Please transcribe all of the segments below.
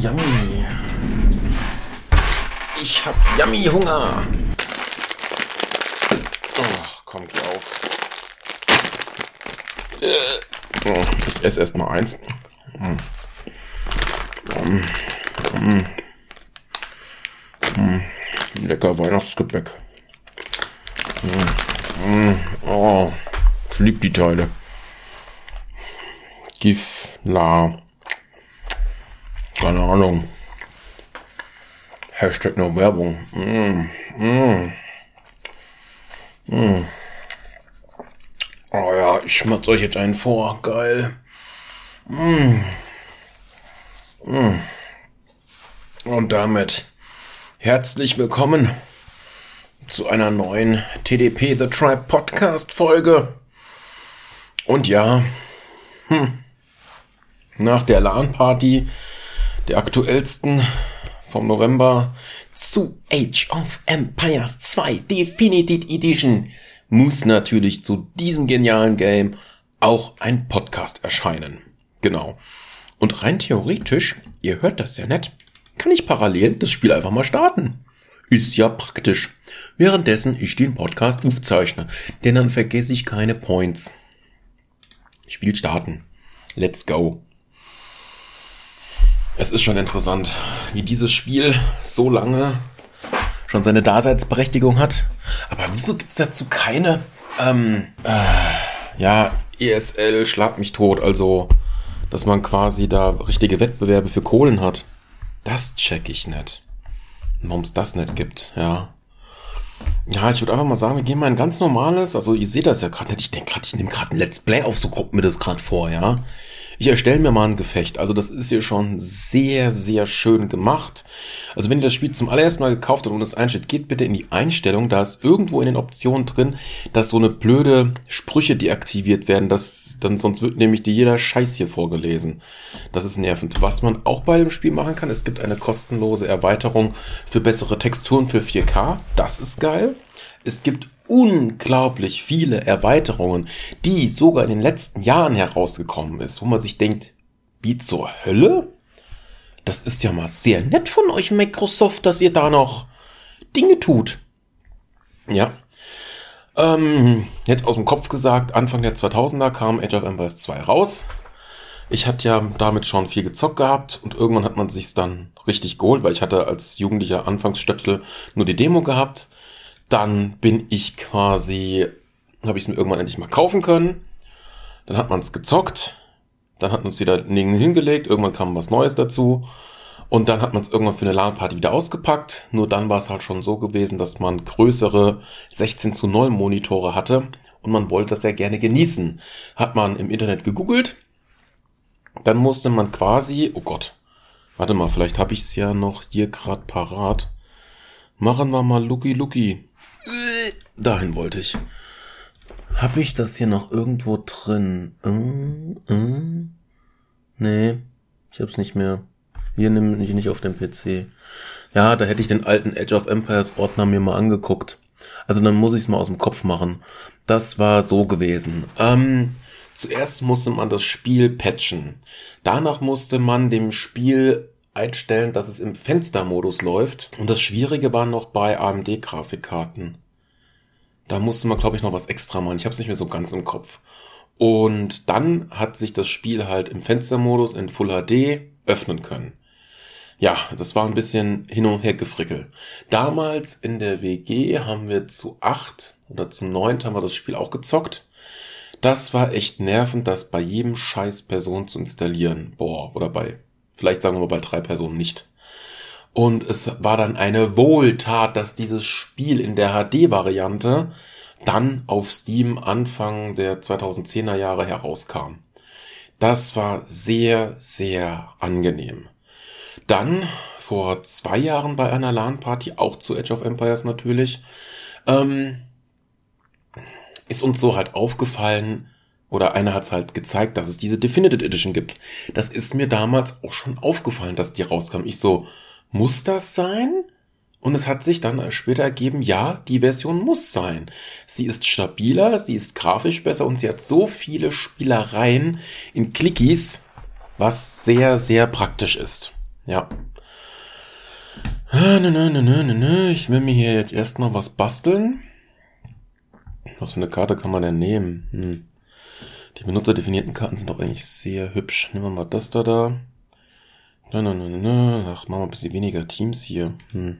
Yummy. Ich hab Yummy Hunger. Ach, komm, geh auf. Äh. Oh, ich esse erst mal eins. Mm. Mm. Mm. Lecker Weihnachtsgebäck. Oh, ich lieb die Teile. Gif, la. Keine Ahnung. Hashtag nur Werbung. Mm, mm, mm. Oh ja, ich schmatze euch jetzt einen vor. Geil. Mm. Mm. Und damit herzlich willkommen zu einer neuen TDP The Tribe Podcast Folge. Und ja, hm, nach der LAN-Party, der aktuellsten vom November zu Age of Empires 2 Definitive Edition muss natürlich zu diesem genialen Game auch ein Podcast erscheinen. Genau. Und rein theoretisch, ihr hört das ja nett, kann ich parallel das Spiel einfach mal starten. Ist ja praktisch. Währenddessen ich den Podcast aufzeichne. Denn dann vergesse ich keine Points. Spiel starten. Let's go. Es ist schon interessant, wie dieses Spiel so lange schon seine Daseinsberechtigung hat. Aber wieso gibt's dazu keine, ähm, äh, ja, ESL schlag mich tot, also, dass man quasi da richtige Wettbewerbe für Kohlen hat. Das check ich nicht warum es das nicht gibt, ja. Ja, ich würde einfach mal sagen, wir gehen mal ein ganz normales, also ihr seht das ja gerade nicht, ich denke gerade, ich nehme gerade ein Let's Play auf, so kommt mir das gerade vor, ja. Ich erstelle mir mal ein Gefecht. Also das ist hier schon sehr, sehr schön gemacht. Also wenn ihr das Spiel zum allerersten Mal gekauft habt und es einsteht, geht bitte in die Einstellung. Da ist irgendwo in den Optionen drin, dass so eine blöde Sprüche deaktiviert werden. Das, dann sonst wird nämlich dir jeder Scheiß hier vorgelesen. Das ist nervend. Was man auch bei dem Spiel machen kann, es gibt eine kostenlose Erweiterung für bessere Texturen für 4K. Das ist geil. Es gibt unglaublich viele Erweiterungen, die sogar in den letzten Jahren herausgekommen ist, wo man sich denkt, wie zur Hölle? Das ist ja mal sehr nett von euch, Microsoft, dass ihr da noch Dinge tut. Ja. Ähm, jetzt aus dem Kopf gesagt, Anfang der 2000er kam Age of Empires 2 raus. Ich hatte ja damit schon viel gezockt gehabt und irgendwann hat man sich's dann richtig geholt, weil ich hatte als jugendlicher Anfangsstöpsel nur die Demo gehabt dann bin ich quasi, habe ich es mir irgendwann endlich mal kaufen können. Dann hat man es gezockt. Dann hat man es wieder hingelegt. Irgendwann kam was Neues dazu. Und dann hat man es irgendwann für eine LAN-Party wieder ausgepackt. Nur dann war es halt schon so gewesen, dass man größere 16 zu 9 Monitore hatte. Und man wollte das sehr gerne genießen. Hat man im Internet gegoogelt. Dann musste man quasi, oh Gott, warte mal, vielleicht habe ich es ja noch hier gerade parat. Machen wir mal Lucky Lucky. Dahin wollte ich. Hab ich das hier noch irgendwo drin? Äh, äh? Nee, ich hab's nicht mehr. Hier nimm ich nicht auf dem PC. Ja, da hätte ich den alten Edge of Empires Ordner mir mal angeguckt. Also dann muss ich es mal aus dem Kopf machen. Das war so gewesen. Ähm, zuerst musste man das Spiel patchen. Danach musste man dem Spiel einstellen, dass es im Fenstermodus läuft. Und das Schwierige war noch bei AMD-Grafikkarten. Da musste man, glaube ich, noch was extra machen. Ich habe es nicht mehr so ganz im Kopf. Und dann hat sich das Spiel halt im Fenstermodus in Full HD öffnen können. Ja, das war ein bisschen hin und her gefrickelt. Damals in der WG haben wir zu acht oder zu neun haben wir das Spiel auch gezockt. Das war echt nervend, das bei jedem scheiß Person zu installieren. Boah, oder bei, vielleicht sagen wir mal bei drei Personen nicht. Und es war dann eine Wohltat, dass dieses Spiel in der HD-Variante dann auf Steam Anfang der 2010er Jahre herauskam. Das war sehr, sehr angenehm. Dann vor zwei Jahren bei einer LAN-Party, auch zu Edge of Empires natürlich, ähm, ist uns so halt aufgefallen, oder einer hat es halt gezeigt, dass es diese Definitive Edition gibt. Das ist mir damals auch schon aufgefallen, dass die rauskam. Ich so, muss das sein? Und es hat sich dann später ergeben, ja, die Version muss sein. Sie ist stabiler, sie ist grafisch besser und sie hat so viele Spielereien in Clickies, was sehr, sehr praktisch ist. Ja. Nö, nö, nö, nö, nö. Ich will mir hier jetzt erstmal was basteln. Was für eine Karte kann man denn nehmen? Hm. Die benutzerdefinierten Karten sind doch eigentlich sehr hübsch. Nehmen wir mal das da da. Nö, nö, nö, nö. Ach, machen wir ein bisschen weniger Teams hier. Hm.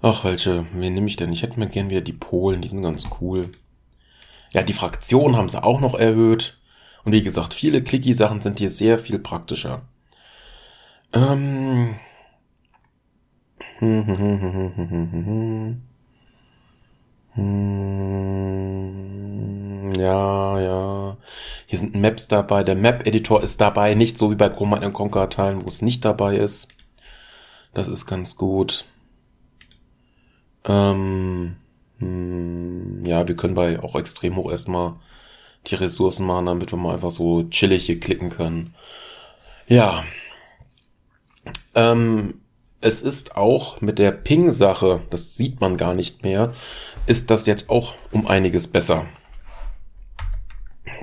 Ach, welche, wen nehme ich denn? Ich hätte mir gern wieder die Polen, die sind ganz cool. Ja, die Fraktion haben sie auch noch erhöht. Und wie gesagt, viele Clicky-Sachen sind hier sehr viel praktischer. Ähm. Ja, ja. Hier sind Maps dabei. Der Map-Editor ist dabei. Nicht so wie bei Chroma Conquer-Teilen, wo es nicht dabei ist. Das ist ganz gut. Ähm, hm, ja, wir können bei auch extrem hoch erstmal die Ressourcen machen, damit wir mal einfach so chillig hier klicken können. Ja. Ähm, es ist auch mit der Ping-Sache, das sieht man gar nicht mehr, ist das jetzt auch um einiges besser.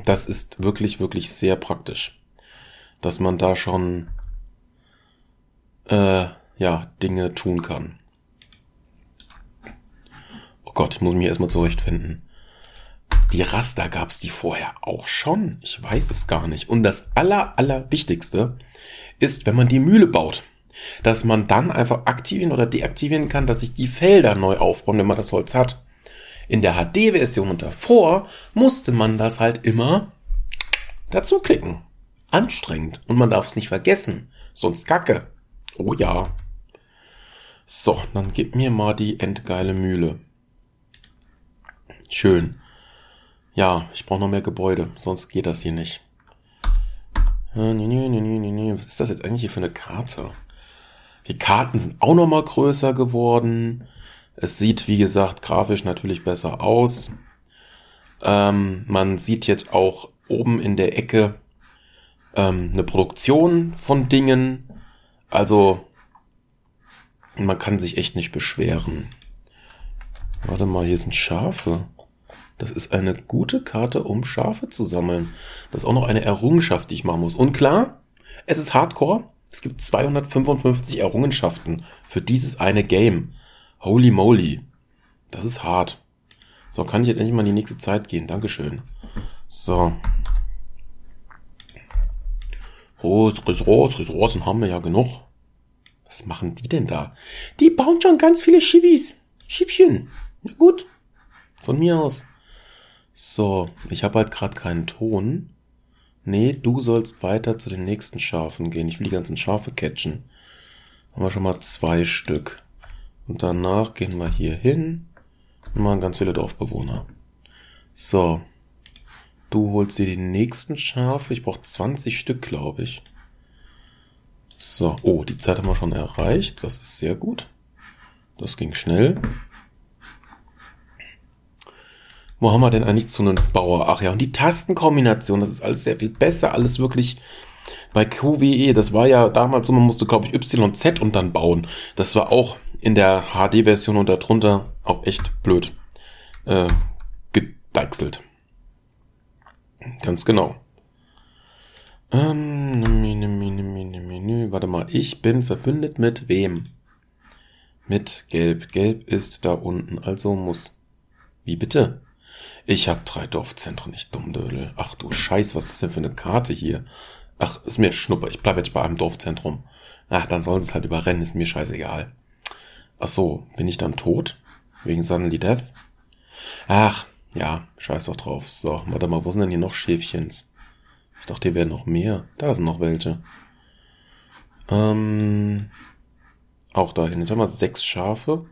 Das ist wirklich, wirklich sehr praktisch, dass man da schon äh, ja Dinge tun kann. Oh Gott, ich muss mich erstmal zurechtfinden. Die Raster gab's die vorher auch schon. Ich weiß es gar nicht. Und das aller, aller Wichtigste ist, wenn man die Mühle baut, dass man dann einfach aktivieren oder deaktivieren kann, dass sich die Felder neu aufbauen, wenn man das Holz hat. In der HD-Version und davor musste man das halt immer dazu klicken. Anstrengend. Und man darf es nicht vergessen. Sonst kacke. Oh ja. So, dann gib mir mal die endgeile Mühle. Schön. Ja, ich brauche noch mehr Gebäude, sonst geht das hier nicht. Was ist das jetzt eigentlich hier für eine Karte? Die Karten sind auch noch mal größer geworden. Es sieht, wie gesagt, grafisch natürlich besser aus. Ähm, man sieht jetzt auch oben in der Ecke ähm, eine Produktion von Dingen. Also man kann sich echt nicht beschweren. Warte mal, hier sind Schafe. Das ist eine gute Karte, um Schafe zu sammeln. Das ist auch noch eine Errungenschaft, die ich machen muss. Und klar, es ist Hardcore. Es gibt 255 Errungenschaften für dieses eine Game. Holy moly. Das ist hart. So, kann ich jetzt endlich mal in die nächste Zeit gehen. Dankeschön. So. Oh, Ressourcen, Ressourcen haben wir ja genug. Was machen die denn da? Die bauen schon ganz viele Schiffis. Schiffchen. Na gut. Von mir aus. So, ich habe halt gerade keinen Ton. Nee, du sollst weiter zu den nächsten Schafen gehen. Ich will die ganzen Schafe catchen. Haben wir schon mal zwei Stück. Und danach gehen wir hier hin und machen ganz viele Dorfbewohner. So. Du holst dir die nächsten Schafe. Ich brauche 20 Stück, glaube ich. So. Oh, die Zeit haben wir schon erreicht. Das ist sehr gut. Das ging schnell. Wo haben wir denn eigentlich zu einem Bauer? Ach ja, und die Tastenkombination, das ist alles sehr viel besser, alles wirklich bei QWE, das war ja damals so, man musste, glaube ich, YZ und dann bauen. Das war auch in der HD-Version und darunter auch echt blöd äh, gedeichselt. Ganz genau. Ähm, Menü, Menü, Menü, Menü. Warte mal, ich bin verbündet mit wem? Mit Gelb. Gelb ist da unten, also muss. Wie bitte? Ich hab drei Dorfzentren, nicht Dummdödel. Ach du Scheiß, was ist denn für eine Karte hier? Ach, ist mir Schnuppe, ich bleib jetzt bei einem Dorfzentrum. Ach, dann sollen sie es halt überrennen, ist mir scheißegal. Ach so, bin ich dann tot? Wegen Suddenly Death? Ach, ja, scheiß doch drauf. So, warte mal, wo sind denn hier noch Schäfchens? Ich dachte, hier wären noch mehr. Da sind noch welche. Ähm, auch dahin. Jetzt haben wir sechs Schafe.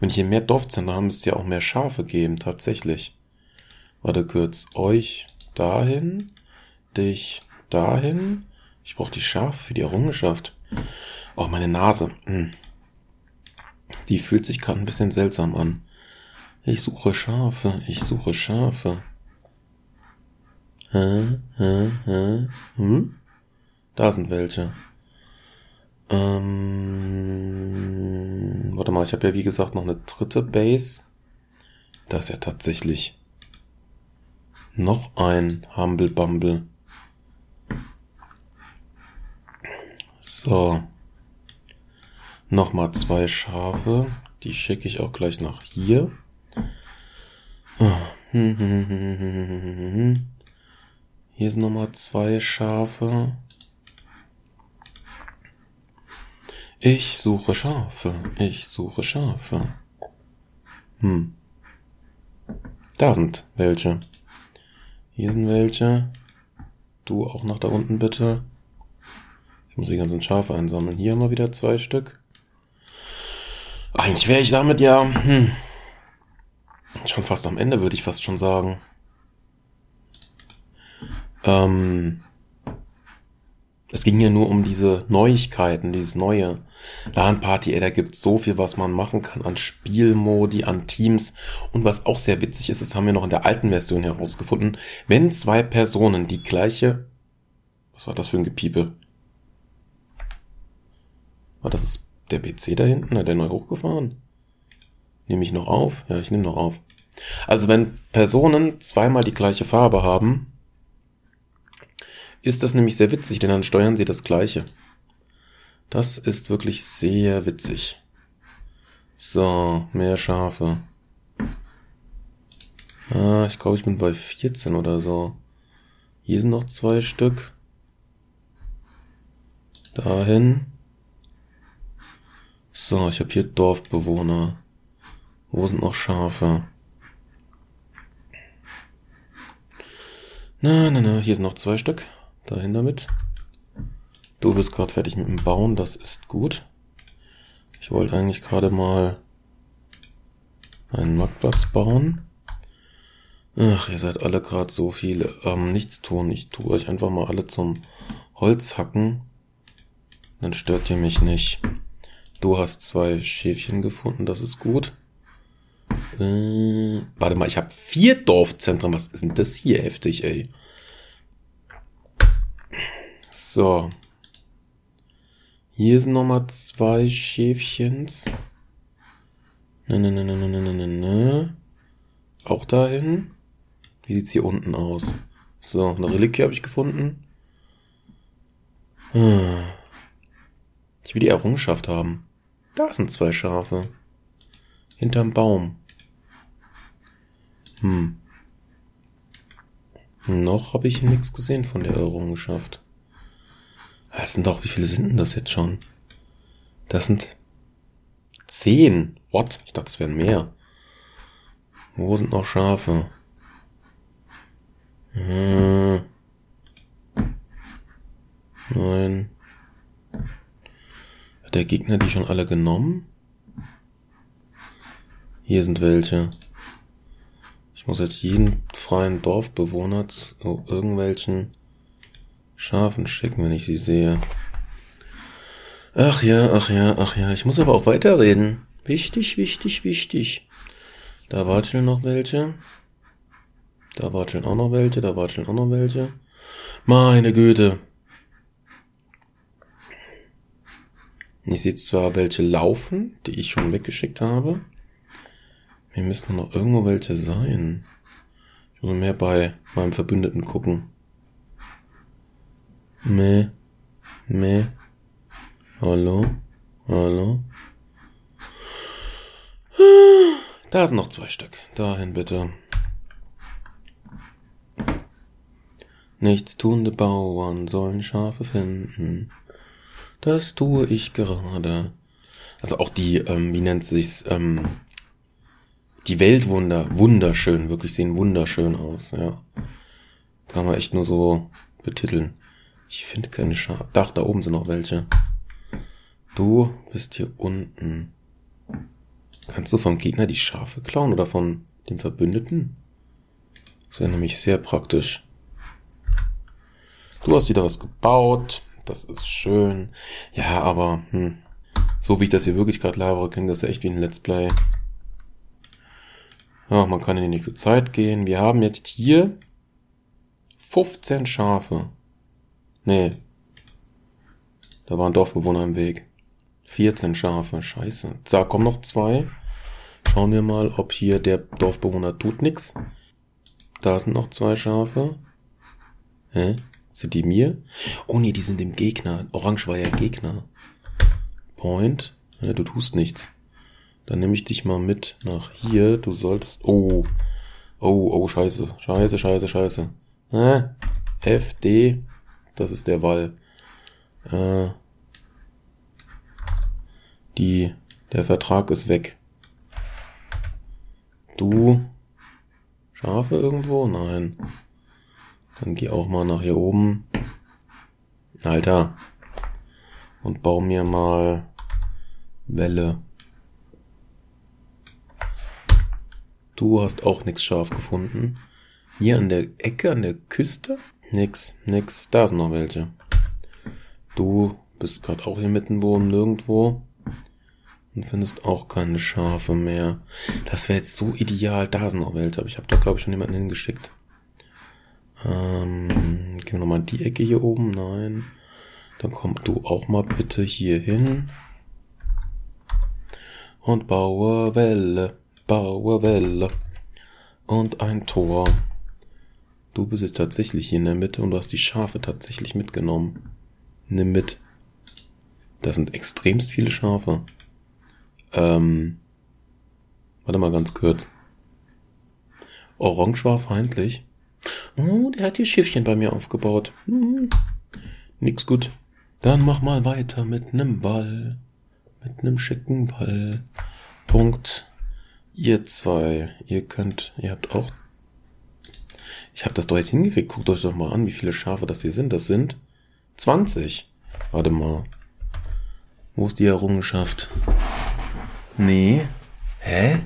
Wenn ich hier mehr Dorfzentren habe, müsste es ja auch mehr Schafe geben, tatsächlich. Warte kurz. Euch dahin. Dich dahin. Ich brauche die Schafe für die Errungenschaft. Oh, meine Nase. Hm. Die fühlt sich gerade ein bisschen seltsam an. Ich suche Schafe. Ich suche Schafe. Hä? Hä? Hä? Hm? Da sind welche. Ähm, warte mal, ich habe ja wie gesagt noch eine dritte Base. Da ist ja tatsächlich noch ein Humble Bumble. So. Nochmal zwei Schafe. Die schicke ich auch gleich nach hier. Hier sind nochmal zwei Schafe. Ich suche Schafe. Ich suche Schafe. Hm. Da sind welche. Hier sind welche. Du auch noch da unten bitte. Ich muss die ganzen Schafe einsammeln. Hier haben wir wieder zwei Stück. Eigentlich wäre ich damit ja hm, schon fast am Ende, würde ich fast schon sagen. Ähm, es ging ja nur um diese Neuigkeiten, dieses neue LAN-Party. Ey, da gibt's so viel, was man machen kann an Spielmodi, an Teams. Und was auch sehr witzig ist, das haben wir noch in der alten Version herausgefunden. Wenn zwei Personen die gleiche, was war das für ein Gepiepe? War das der PC da hinten? Hat der neu hochgefahren? Nehme ich noch auf? Ja, ich nehme noch auf. Also wenn Personen zweimal die gleiche Farbe haben, ist das nämlich sehr witzig, denn dann steuern sie das gleiche. Das ist wirklich sehr witzig. So, mehr Schafe. Ah, ich glaube, ich bin bei 14 oder so. Hier sind noch zwei Stück. Dahin. So, ich habe hier Dorfbewohner. Wo sind noch Schafe? Na, na, na, hier sind noch zwei Stück. Dahin damit. Du bist gerade fertig mit dem Bauen, das ist gut. Ich wollte eigentlich gerade mal einen Marktplatz bauen. Ach, ihr seid alle gerade so viele ähm, nichts tun. Ich tue euch einfach mal alle zum Holz hacken. Dann stört ihr mich nicht. Du hast zwei Schäfchen gefunden, das ist gut. Äh, warte mal, ich habe vier Dorfzentren. Was ist denn das hier heftig, ey? So. Hier sind nochmal zwei Schäfchens. Ne, ne, ne, ne, ne, ne, ne, ne. Auch dahin. Wie sieht's hier unten aus? So, eine Reliquie habe ich gefunden. Hm. Ich will die Errungenschaft haben. Da sind zwei Schafe. Hinterm Baum. Hm. Noch habe ich nichts gesehen von der Errungenschaft. Das sind doch, wie viele sind denn das jetzt schon? Das sind zehn. What? Ich dachte, es wären mehr. Wo sind noch Schafe? Hm. Nein. Hat der Gegner die schon alle genommen? Hier sind welche. Ich muss jetzt jeden freien Dorfbewohner zu irgendwelchen Schafen schicken, wenn ich sie sehe. Ach ja, ach ja, ach ja. Ich muss aber auch weiterreden. Wichtig, wichtig, wichtig. Da watscheln noch welche. Da watscheln auch noch welche, da watscheln auch noch welche. Meine Güte. Ich sehe zwar welche laufen, die ich schon weggeschickt habe. Mir müssen noch irgendwo welche sein. Ich muss mehr bei meinem Verbündeten gucken. Meh. Meh. Hallo? Hallo? Da sind noch zwei Stück. Dahin bitte. Nichtstuende Bauern sollen Schafe finden. Das tue ich gerade. Also auch die, ähm, wie nennt sich's, ähm, die Weltwunder, wunderschön, wirklich sehen wunderschön aus, ja. Kann man echt nur so betiteln. Ich finde keine Schafe. Dach, da oben sind noch welche. Du bist hier unten. Kannst du vom Gegner die Schafe klauen oder von dem Verbündeten? Das wäre nämlich sehr praktisch. Du hast wieder was gebaut. Das ist schön. Ja, aber hm, so wie ich das hier wirklich gerade labere, klingt das ja echt wie ein Let's Play. Ja, man kann in die nächste Zeit gehen. Wir haben jetzt hier 15 Schafe. Nee. Da waren Dorfbewohner im Weg. 14 Schafe, scheiße. Da kommen noch zwei. Schauen wir mal, ob hier der Dorfbewohner tut nix. Da sind noch zwei Schafe. Hä? Sind die mir? Oh nee, die sind dem Gegner. Orange war ja Gegner. Point. Ja, du tust nichts. Dann nehme ich dich mal mit nach hier. Du solltest. Oh. Oh, oh, scheiße. Scheiße, scheiße, scheiße. Äh, F, D. Das ist der Wall. Äh, die. Der Vertrag ist weg. Du. Schafe irgendwo? Nein. Dann geh auch mal nach hier oben. Alter. Und bau mir mal Welle. Du hast auch nix scharf gefunden. Hier an der Ecke, an der Küste? Nix, nix. Da sind noch welche. Du bist gerade auch hier mitten wo nirgendwo. Und findest auch keine Schafe mehr. Das wäre jetzt so ideal. Da sind noch welche, aber ich habe da glaube ich schon jemanden hingeschickt. Ähm, gehen wir nochmal die Ecke hier oben. Nein. Dann komm du auch mal bitte hier hin. Und baue Welle, baue Welle. Und ein Tor. Du bist jetzt tatsächlich hier in der Mitte und du hast die Schafe tatsächlich mitgenommen. Nimm mit. Das sind extremst viele Schafe. Ähm, warte mal ganz kurz. Orange war feindlich. Oh, der hat hier Schiffchen bei mir aufgebaut. Hm, nix gut. Dann mach mal weiter mit nem Ball. Mit nem schicken Ball. Punkt. Ihr zwei, ihr könnt, ihr habt auch. Ich hab das doch jetzt hingekriegt. Guckt euch doch mal an, wie viele Schafe das hier sind. Das sind 20. Warte mal. Wo ist die Errungenschaft? Nee. Hä?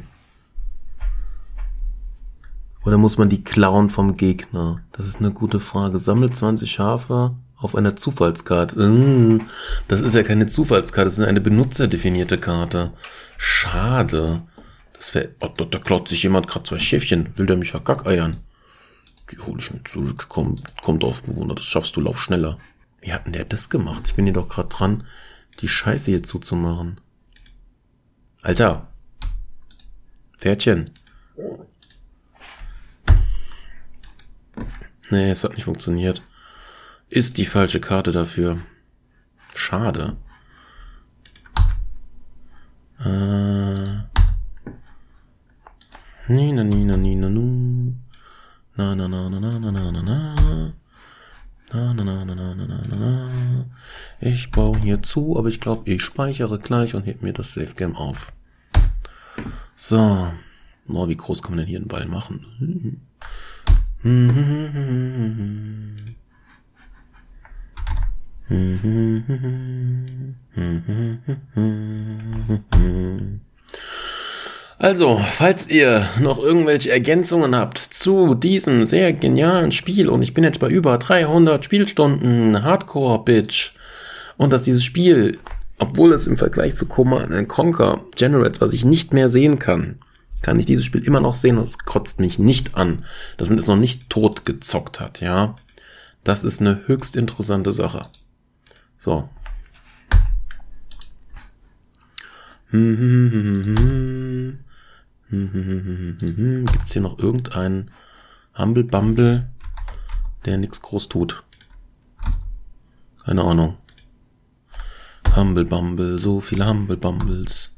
Oder muss man die klauen vom Gegner? Das ist eine gute Frage. Sammelt 20 Schafe auf einer Zufallskarte. Mm, das ist ja keine Zufallskarte, das ist eine benutzerdefinierte Karte. Schade. Das wäre. Oh, da, da klaut sich jemand gerade zwei Schäfchen. Will der mich verkackeiern? Die hole ich mir zurück. Komm, kommt auf Wunder, das schaffst du, lauf schneller. Wie hat denn der das gemacht? Ich bin hier doch gerade dran, die Scheiße hier zuzumachen. Alter. Pferdchen. Nee, es hat nicht funktioniert. Ist die falsche Karte dafür. Schade. Äh. Nina, nina, nina, nu. Na, na, na, na, na, na, na, na, na. Na, na, na, na, na, na, na, na. Ich baue hier zu, aber ich glaube, ich speichere gleich und heb mir das Safe Game auf. So. Oh, wie groß kann man denn hier einen Ball machen? Also, falls ihr noch irgendwelche Ergänzungen habt zu diesem sehr genialen Spiel und ich bin jetzt bei über 300 Spielstunden Hardcore Bitch und dass dieses Spiel, obwohl es im Vergleich zu Command Conquer Generates, was ich nicht mehr sehen kann, kann ich dieses Spiel immer noch sehen und es kotzt mich nicht an, dass man es noch nicht tot gezockt hat, ja. Das ist eine höchst interessante Sache. So. Gibt's hier noch irgendeinen Humble Bumble, der nichts groß tut? Keine Ahnung. Humble Bumble, so viele Humble Bumbles.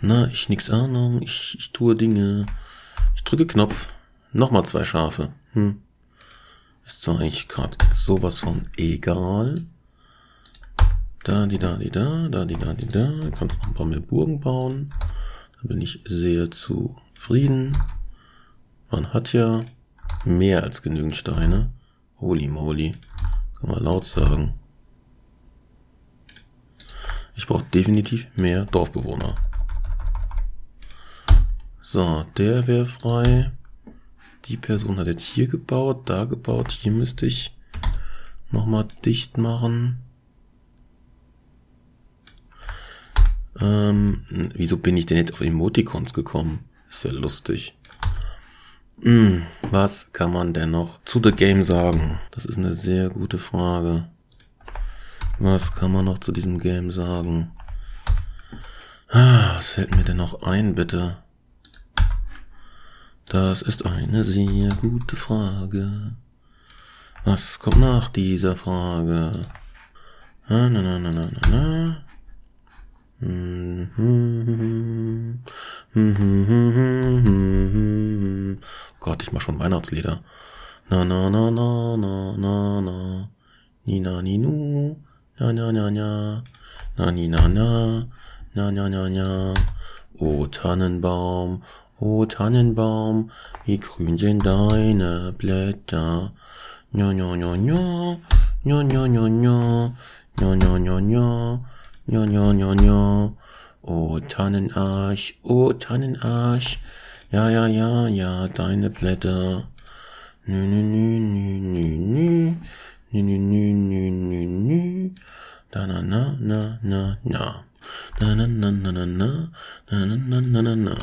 Na, ich nix Ahnung, ich, ich tue Dinge. Ich drücke Knopf. Nochmal zwei Schafe. Hm. Ist doch eigentlich gerade sowas von egal. Da, die, da, die, da, da, die, da, die, da. Kannst noch ein paar mehr Burgen bauen. Dann bin ich sehr zufrieden. Man hat ja mehr als genügend Steine. Holy moly. Kann man laut sagen. Ich brauche definitiv mehr Dorfbewohner. So, der wäre frei. Die Person hat jetzt hier gebaut, da gebaut. Hier müsste ich nochmal dicht machen. Ähm, wieso bin ich denn jetzt auf Emoticons gekommen? Ist ja lustig. Hm, was kann man denn noch zu The Game sagen? Das ist eine sehr gute Frage. Was kann man noch zu diesem Game sagen? Ah, was fällt mir denn noch ein, bitte? Das ist eine sehr gute Frage. Was kommt nach dieser Frage? Na, na, na, na, na, na. Gott, ich mach schon Weihnachtslieder. Na na na na na na na. Ni na ni nu. Na na na na. Na ni na na. Na na na na. O Tannenbaum, o Tannenbaum, wie grün sind deine Blätter. Nja, nja, nja, nja. Nja, nja, nja, nja. Nja, nja, nja, nja. Nja, nja, nja, nja. O Tannenarsch, o Tannenarsch. Ja, ja, ja, ja, deine Blätter. Nü, nü, nü, nü, nü, nü. Nü, nü, nü, nü, nü, nü. Da, na, na, na, na, na. Na, na, na, na, na, na. Na, na, na, na, na, na.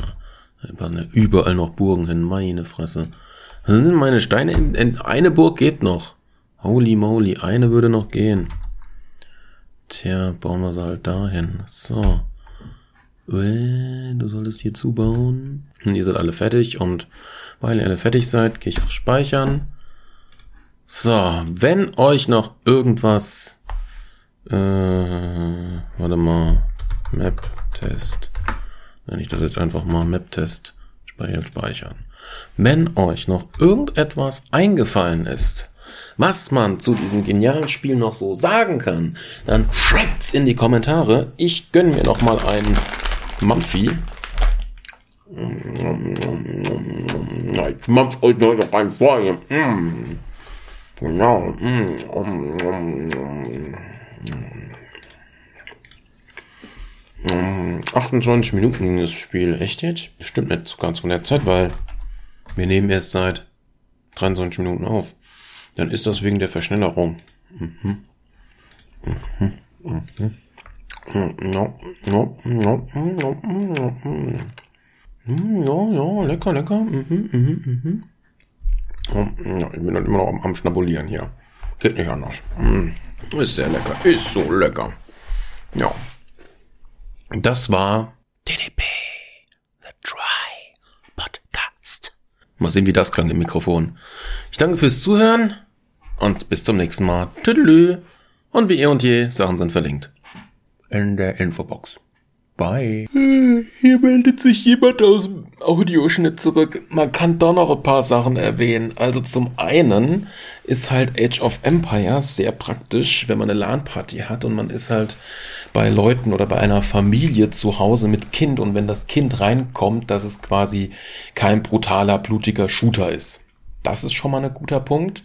Da ja überall noch Burgen hin, meine Fresse. Was sind denn meine Steine? In, in, eine Burg geht noch. Holy moly, eine würde noch gehen. Tja, bauen wir sie halt dahin. So. Du solltest hier zubauen. Und ihr seid alle fertig und weil ihr alle fertig seid, gehe ich auf Speichern. So, wenn euch noch irgendwas, äh, warte mal, Map-Test. Nenne ich das jetzt einfach mal Map-Test. Speichern, speichern. Wenn euch noch irgendetwas eingefallen ist, was man zu diesem genialen Spiel noch so sagen kann, dann schreibt's in die Kommentare. Ich gönn mir noch mal einen Mampfi. Ich mampf euch noch ein vorher. Genau. 28 Minuten ging das Spiel. Echt jetzt? Bestimmt nicht so ganz von der Zeit, weil wir nehmen erst seit 23 Minuten auf. Dann ist das wegen der Verschnellerung. Mhm. Mhm. Mhm. No, no, no, no, no, no. Ja, ja, lecker, lecker. Mhm, mhm, mhm. Ja, ich bin dann immer noch am, am Schnabulieren hier. Geht nicht anders. Mhm. Ist sehr lecker. Ist so lecker. Ja. Das war DDP, The Try Podcast. Mal sehen, wie das klang im Mikrofon. Ich danke fürs Zuhören und bis zum nächsten Mal. Tüdelü. Und wie eh und je, Sachen sind verlinkt. In der Infobox. Bye. Hier meldet sich jemand aus dem Audioschnitt zurück. Man kann doch noch ein paar Sachen erwähnen. Also zum einen ist halt Age of Empires sehr praktisch, wenn man eine LAN-Party hat und man ist halt bei Leuten oder bei einer Familie zu Hause mit Kind und wenn das Kind reinkommt, dass es quasi kein brutaler, blutiger Shooter ist. Das ist schon mal ein guter Punkt.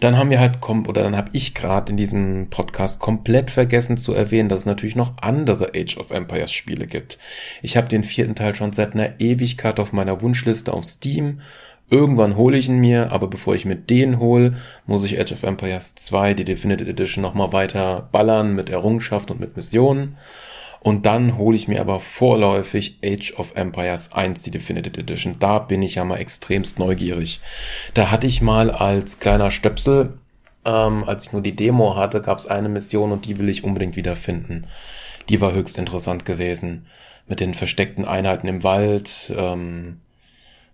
Dann haben wir halt, oder dann habe ich gerade in diesem Podcast komplett vergessen zu erwähnen, dass es natürlich noch andere Age of Empires Spiele gibt. Ich habe den vierten Teil schon seit einer Ewigkeit auf meiner Wunschliste auf Steam. Irgendwann hole ich ihn mir, aber bevor ich mir den hole, muss ich Age of Empires 2, die Definitive Edition, nochmal weiter ballern mit Errungenschaft und mit Missionen. Und dann hole ich mir aber vorläufig Age of Empires 1, die Definitive Edition. Da bin ich ja mal extremst neugierig. Da hatte ich mal als kleiner Stöpsel, ähm, als ich nur die Demo hatte, gab es eine Mission und die will ich unbedingt wiederfinden. Die war höchst interessant gewesen. Mit den versteckten Einheiten im Wald, ähm,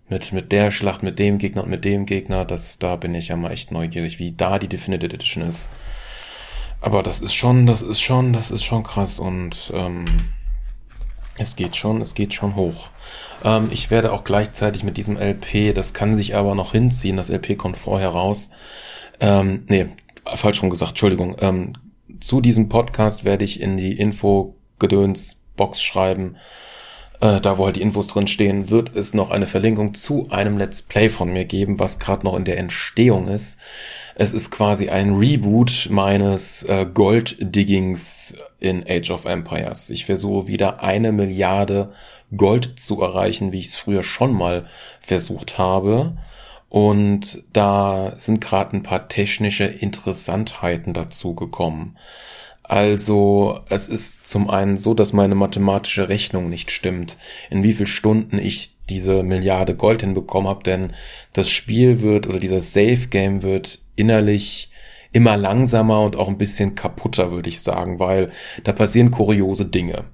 mit, mit der Schlacht, mit dem Gegner und mit dem Gegner. Das, da bin ich ja mal echt neugierig, wie da die Definitive Edition ist. Aber das ist schon, das ist schon, das ist schon krass und ähm, es geht schon, es geht schon hoch. Ähm, ich werde auch gleichzeitig mit diesem LP, das kann sich aber noch hinziehen, das LP kommt vorher raus. Ähm, nee, falsch rum gesagt, Entschuldigung. Ähm, zu diesem Podcast werde ich in die Info-Gedöns-Box schreiben, äh, da wo halt die Infos drin stehen, wird es noch eine Verlinkung zu einem Let's Play von mir geben, was gerade noch in der Entstehung ist. Es ist quasi ein Reboot meines äh, Gold-Diggings in Age of Empires. Ich versuche wieder eine Milliarde Gold zu erreichen, wie ich es früher schon mal versucht habe. Und da sind gerade ein paar technische Interessantheiten dazu gekommen. Also es ist zum einen so, dass meine mathematische Rechnung nicht stimmt, in wie viel Stunden ich diese Milliarde Gold hinbekommen habe, denn das Spiel wird oder dieser Safe Game wird innerlich immer langsamer und auch ein bisschen kaputter, würde ich sagen, weil da passieren kuriose Dinge.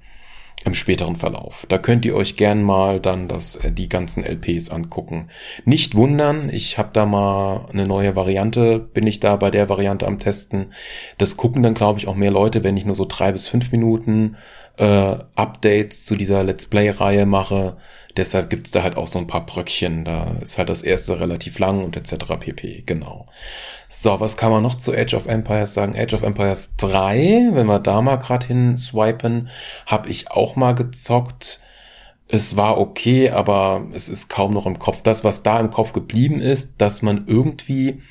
Im späteren Verlauf. Da könnt ihr euch gern mal dann das, äh, die ganzen LPs angucken. Nicht wundern, ich habe da mal eine neue Variante, bin ich da bei der Variante am Testen. Das gucken dann, glaube ich, auch mehr Leute, wenn ich nur so drei bis fünf Minuten äh, Updates zu dieser Let's Play-Reihe mache. Deshalb gibt's da halt auch so ein paar Bröckchen. Da ist halt das erste relativ lang und etc. pp. Genau. So, was kann man noch zu Age of Empires sagen? Age of Empires 3, wenn wir da mal gerade hin swipen, habe ich auch mal gezockt. Es war okay, aber es ist kaum noch im Kopf. Das, was da im Kopf geblieben ist, dass man irgendwie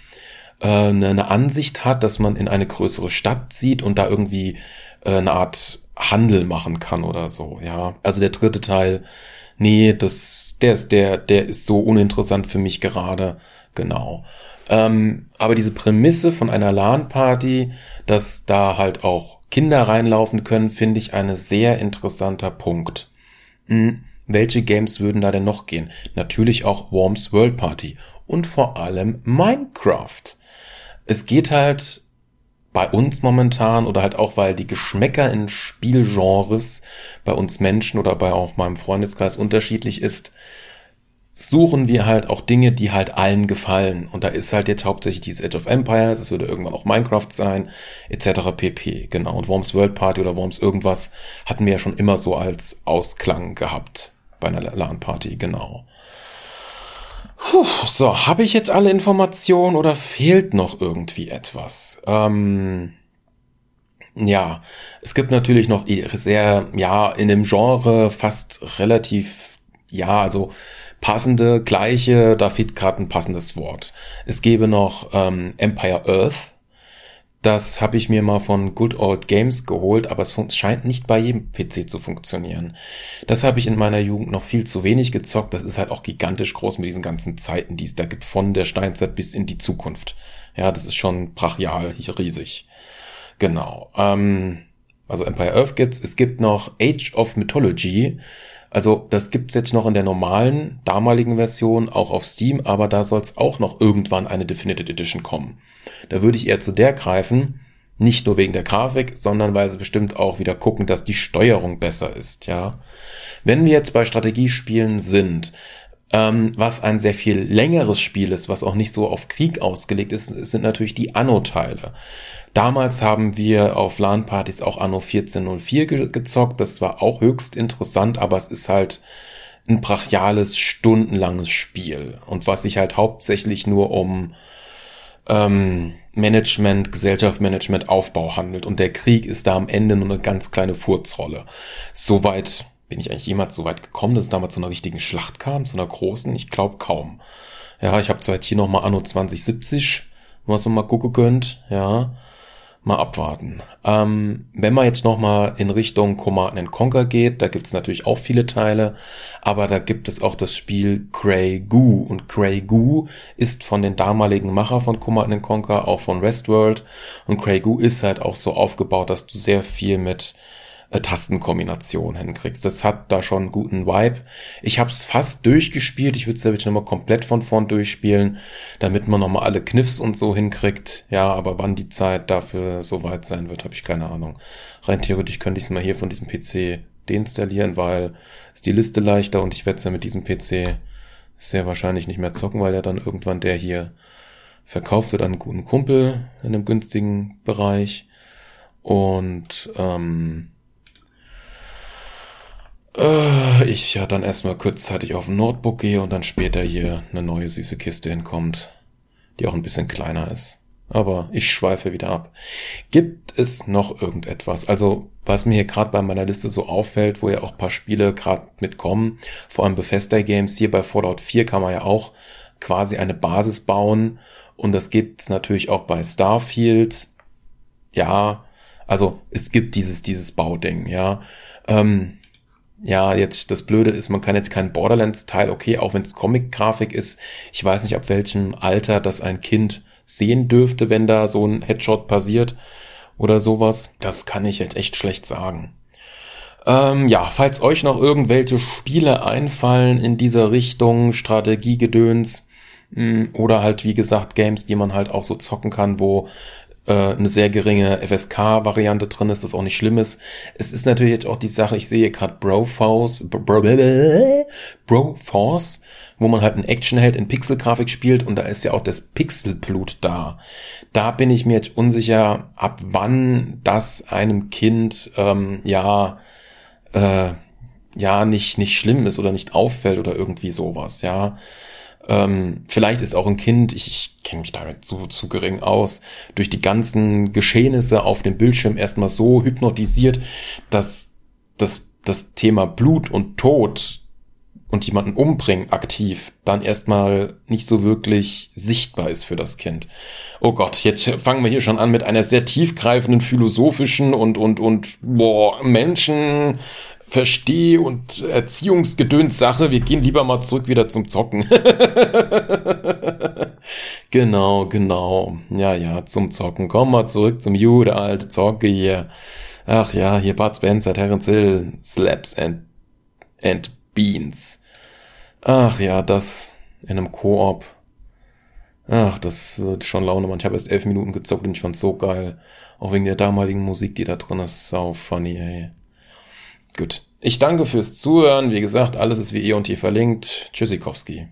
äh, eine Ansicht hat, dass man in eine größere Stadt sieht und da irgendwie äh, eine Art Handel machen kann oder so, ja. Also der dritte Teil, nee, das, der ist, der, der ist so uninteressant für mich gerade, genau. Ähm, aber diese Prämisse von einer LAN-Party, dass da halt auch Kinder reinlaufen können, finde ich ein sehr interessanter Punkt. Hm, welche Games würden da denn noch gehen? Natürlich auch Worms World Party und vor allem Minecraft. Es geht halt bei uns momentan oder halt auch, weil die Geschmäcker in Spielgenres bei uns Menschen oder bei auch meinem Freundeskreis unterschiedlich ist, suchen wir halt auch Dinge, die halt allen gefallen. Und da ist halt jetzt hauptsächlich dieses Age of Empires, es würde irgendwann auch Minecraft sein, etc. pp. Genau. Und Worms World Party oder Worms irgendwas hatten wir ja schon immer so als Ausklang gehabt bei einer LAN-Party, genau. Puh, so, habe ich jetzt alle Informationen oder fehlt noch irgendwie etwas? Ähm, ja, es gibt natürlich noch sehr, ja, in dem Genre fast relativ, ja, also passende, gleiche, da fehlt gerade ein passendes Wort. Es gäbe noch ähm, Empire Earth. Das habe ich mir mal von Good Old Games geholt, aber es scheint nicht bei jedem PC zu funktionieren. Das habe ich in meiner Jugend noch viel zu wenig gezockt. Das ist halt auch gigantisch groß mit diesen ganzen Zeiten, die es da gibt, von der Steinzeit bis in die Zukunft. Ja, das ist schon brachial, riesig. Genau. Ähm, also Empire Earth gibt's. Es gibt noch Age of Mythology. Also das gibt's jetzt noch in der normalen, damaligen Version, auch auf Steam, aber da soll's auch noch irgendwann eine Definitive Edition kommen. Da würde ich eher zu der greifen, nicht nur wegen der Grafik, sondern weil sie bestimmt auch wieder gucken, dass die Steuerung besser ist, ja. Wenn wir jetzt bei Strategiespielen sind, ähm, was ein sehr viel längeres Spiel ist, was auch nicht so auf Krieg ausgelegt ist, sind natürlich die Anno-Teile. Damals haben wir auf LAN-Partys auch Anno 1404 ge gezockt. Das war auch höchst interessant, aber es ist halt ein brachiales, stundenlanges Spiel. Und was sich halt hauptsächlich nur um ähm, Management, Gesellschaftsmanagement, Aufbau handelt. Und der Krieg ist da am Ende nur eine ganz kleine Furzrolle. Soweit bin ich eigentlich jemals so weit gekommen, dass es damals zu einer richtigen Schlacht kam, zu einer großen? Ich glaube kaum. Ja, ich habe zwar hier nochmal Anno 2070, was man mal gucken könnt, ja mal abwarten. Ähm, wenn man jetzt nochmal in Richtung Command Conquer geht, da gibt es natürlich auch viele Teile, aber da gibt es auch das Spiel Grey Goo und Grey Goo ist von den damaligen Macher von Command Conquer, auch von Westworld und Grey Goo ist halt auch so aufgebaut, dass du sehr viel mit äh, Tastenkombination hinkriegst. Das hat da schon einen guten Vibe. Ich habe es fast durchgespielt. Ich würde es natürlich nochmal komplett von vorn durchspielen, damit man nochmal alle Kniffs und so hinkriegt. Ja, aber wann die Zeit dafür so weit sein wird, habe ich keine Ahnung. Rein theoretisch könnte ich es mal hier von diesem PC deinstallieren, weil ist die Liste leichter und ich werde es ja mit diesem PC sehr wahrscheinlich nicht mehr zocken, weil ja dann irgendwann der hier verkauft wird an einen guten Kumpel in einem günstigen Bereich. Und ähm, äh, ich ja dann erstmal kurzzeitig auf ein Notebook gehe und dann später hier eine neue süße Kiste hinkommt, die auch ein bisschen kleiner ist. Aber ich schweife wieder ab. Gibt es noch irgendetwas? Also, was mir hier gerade bei meiner Liste so auffällt, wo ja auch paar Spiele gerade mitkommen, vor allem Bethesda Games, hier bei Fallout 4 kann man ja auch quasi eine Basis bauen und das gibt's natürlich auch bei Starfield. Ja, also es gibt dieses, dieses Bauding, ja. Ähm, ja, jetzt das Blöde ist, man kann jetzt keinen Borderlands-Teil, okay, auch wenn es Comic-Grafik ist, ich weiß nicht, ab welchem Alter das ein Kind sehen dürfte, wenn da so ein Headshot passiert oder sowas. Das kann ich jetzt echt schlecht sagen. Ähm, ja, falls euch noch irgendwelche Spiele einfallen in dieser Richtung, Strategiegedöns, mh, hm, oder halt, wie gesagt, Games, die man halt auch so zocken kann, wo äh, eine sehr geringe FSK-Variante drin ist, das auch nicht schlimm ist. Es ist natürlich jetzt auch die Sache, ich sehe gerade Broforce, Bro, Broforce, wo man halt einen Actionheld in Pixelgrafik spielt und da ist ja auch das Pixelblut da. Da bin ich mir jetzt unsicher, ab wann das einem Kind ähm, ja äh, ja nicht nicht schlimm ist oder nicht auffällt oder irgendwie sowas, ja. Ähm, vielleicht ist auch ein Kind, ich, ich kenne mich damit zu, zu gering aus, durch die ganzen Geschehnisse auf dem Bildschirm erstmal so hypnotisiert, dass das, das Thema Blut und Tod und jemanden umbringen aktiv dann erstmal nicht so wirklich sichtbar ist für das Kind. Oh Gott, jetzt fangen wir hier schon an mit einer sehr tiefgreifenden philosophischen und und und boah, Menschen Versteh- und Erziehungsgedöns-Sache. Wir gehen lieber mal zurück wieder zum Zocken. genau, genau. Ja, ja, zum Zocken. Komm mal zurück zum Jude, alte Zocke hier. Ach ja, hier Bud Spencer, Terence Hill, Slaps and, and Beans. Ach ja, das in einem Koop. Ach, das wird schon Laune machen. Ich habe erst elf Minuten gezockt und ich fand's so geil. Auch wegen der damaligen Musik, die da drin ist. Sau funny, ey. Gut. Ich danke fürs Zuhören. Wie gesagt, alles ist wie eh und hier verlinkt. Tschüssikowski.